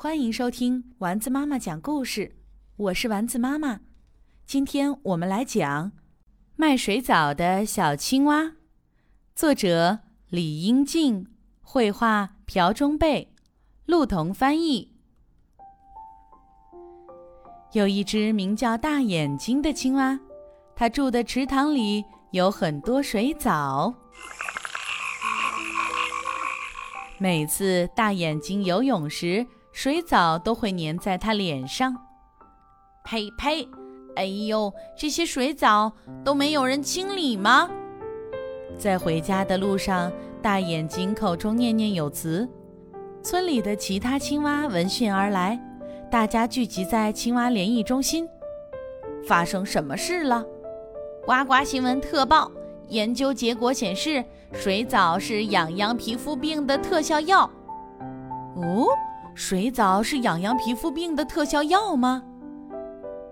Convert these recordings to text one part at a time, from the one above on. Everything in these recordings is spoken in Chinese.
欢迎收听丸子妈妈讲故事，我是丸子妈妈。今天我们来讲《卖水藻的小青蛙》，作者李英静，绘画朴中贝，陆彤翻译。有一只名叫大眼睛的青蛙，它住的池塘里有很多水藻。每次大眼睛游泳时，水藻都会粘在它脸上。呸呸！哎呦，这些水藻都没有人清理吗？在回家的路上，大眼睛口中念念有词。村里的其他青蛙闻讯而来，大家聚集在青蛙联谊中心。发生什么事了？呱呱新闻特报。研究结果显示，水藻是痒痒皮肤病的特效药。哦，水藻是痒痒皮肤病的特效药吗？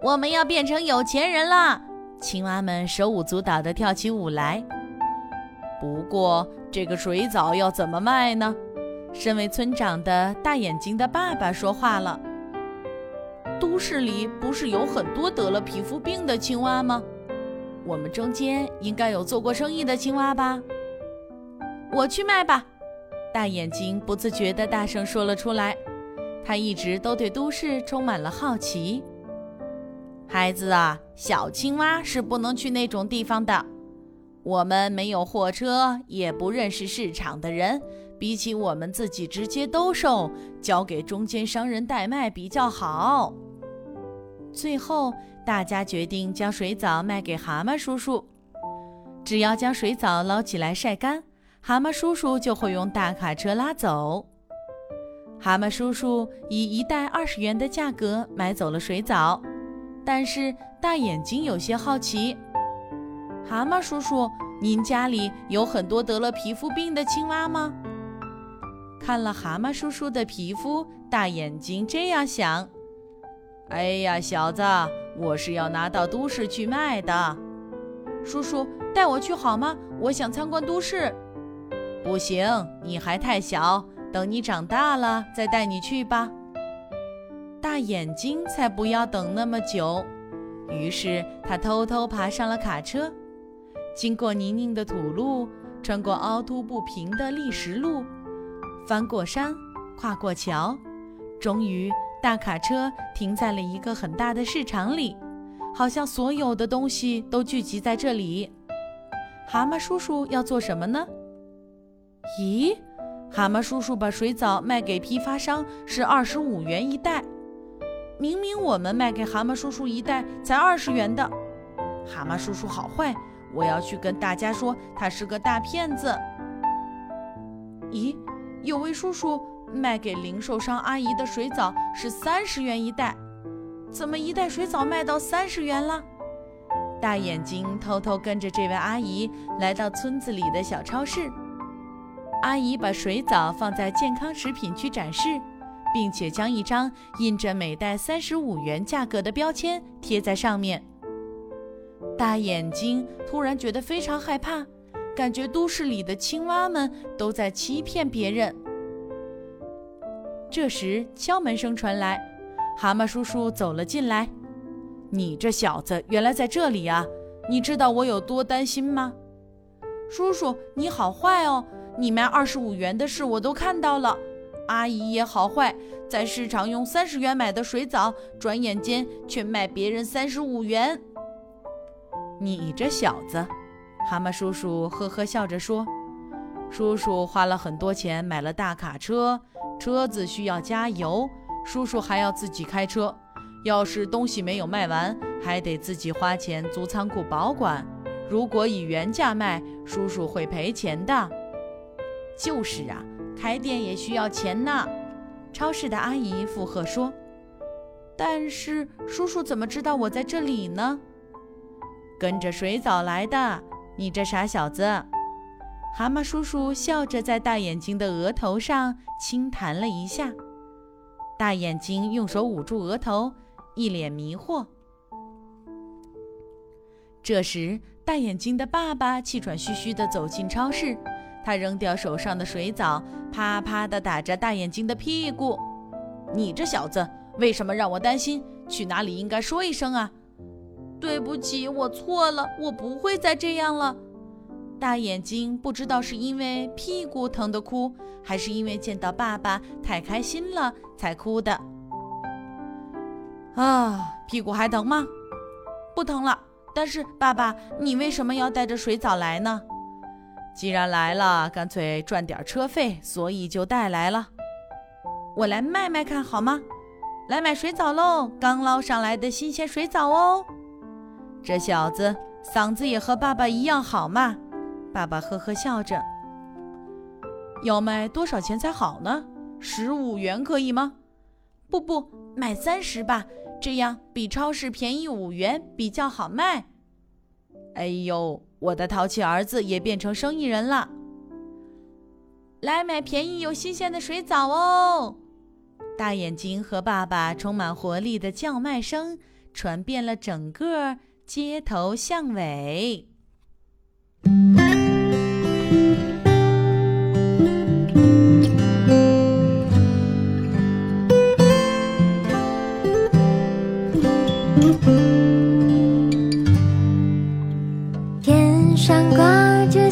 我们要变成有钱人了！青蛙们手舞足蹈地跳起舞来。不过，这个水藻要怎么卖呢？身为村长的大眼睛的爸爸说话了：“都市里不是有很多得了皮肤病的青蛙吗？”我们中间应该有做过生意的青蛙吧？我去卖吧！大眼睛不自觉地大声说了出来。他一直都对都市充满了好奇。孩子啊，小青蛙是不能去那种地方的。我们没有货车，也不认识市场的人，比起我们自己直接兜售，交给中间商人代卖比较好。最后。大家决定将水藻卖给蛤蟆叔叔。只要将水藻捞起来晒干，蛤蟆叔叔就会用大卡车拉走。蛤蟆叔叔以一袋二十元的价格买走了水藻，但是大眼睛有些好奇：“蛤蟆叔叔，您家里有很多得了皮肤病的青蛙吗？”看了蛤蟆叔叔的皮肤，大眼睛这样想：“哎呀，小子！”我是要拿到都市去卖的，叔叔带我去好吗？我想参观都市。不行，你还太小，等你长大了再带你去吧。大眼睛才不要等那么久，于是他偷偷爬上了卡车，经过泥泞的土路，穿过凹凸不平的砾石路，翻过山，跨过桥，终于。大卡车停在了一个很大的市场里，好像所有的东西都聚集在这里。蛤蟆叔叔要做什么呢？咦，蛤蟆叔叔把水藻卖给批发商是二十五元一袋，明明我们卖给蛤蟆叔叔一袋才二十元的。蛤蟆叔叔好坏，我要去跟大家说他是个大骗子。咦，有位叔叔。卖给零售商阿姨的水藻是三十元一袋，怎么一袋水藻卖到三十元了？大眼睛偷偷跟着这位阿姨来到村子里的小超市。阿姨把水藻放在健康食品区展示，并且将一张印着每袋三十五元价格的标签贴在上面。大眼睛突然觉得非常害怕，感觉都市里的青蛙们都在欺骗别人。这时，敲门声传来，蛤蟆叔叔走了进来。“你这小子原来在这里啊！你知道我有多担心吗？”“叔叔，你好坏哦！你卖二十五元的事我都看到了。阿姨也好坏，在市场用三十元买的水藻，转眼间却卖别人三十五元。”“你这小子！”蛤蟆叔叔呵呵笑着说，“叔叔花了很多钱买了大卡车。”车子需要加油，叔叔还要自己开车。要是东西没有卖完，还得自己花钱租仓库保管。如果以原价卖，叔叔会赔钱的。就是啊，开店也需要钱呢。超市的阿姨附和说：“但是叔叔怎么知道我在这里呢？”跟着水藻来的，你这傻小子。蛤蟆叔叔笑着在大眼睛的额头上轻弹了一下，大眼睛用手捂住额头，一脸迷惑。这时，大眼睛的爸爸气喘吁吁地走进超市，他扔掉手上的水藻，啪啪地打着大眼睛的屁股。你这小子为什么让我担心？去哪里应该说一声啊！对不起，我错了，我不会再这样了。大眼睛不知道是因为屁股疼的哭，还是因为见到爸爸太开心了才哭的。啊，屁股还疼吗？不疼了。但是爸爸，你为什么要带着水藻来呢？既然来了，干脆赚点车费，所以就带来了。我来卖卖看好吗？来买水藻喽，刚捞上来的新鲜水藻哦。这小子嗓子也和爸爸一样好嘛。爸爸呵呵笑着。要卖多少钱才好呢？十五元可以吗？不不，买三十吧。这样比超市便宜五元，比较好卖。哎呦，我的淘气儿子也变成生意人了！来买便宜又新鲜的水藻哦！大眼睛和爸爸充满活力的叫卖声传遍了整个街头巷尾。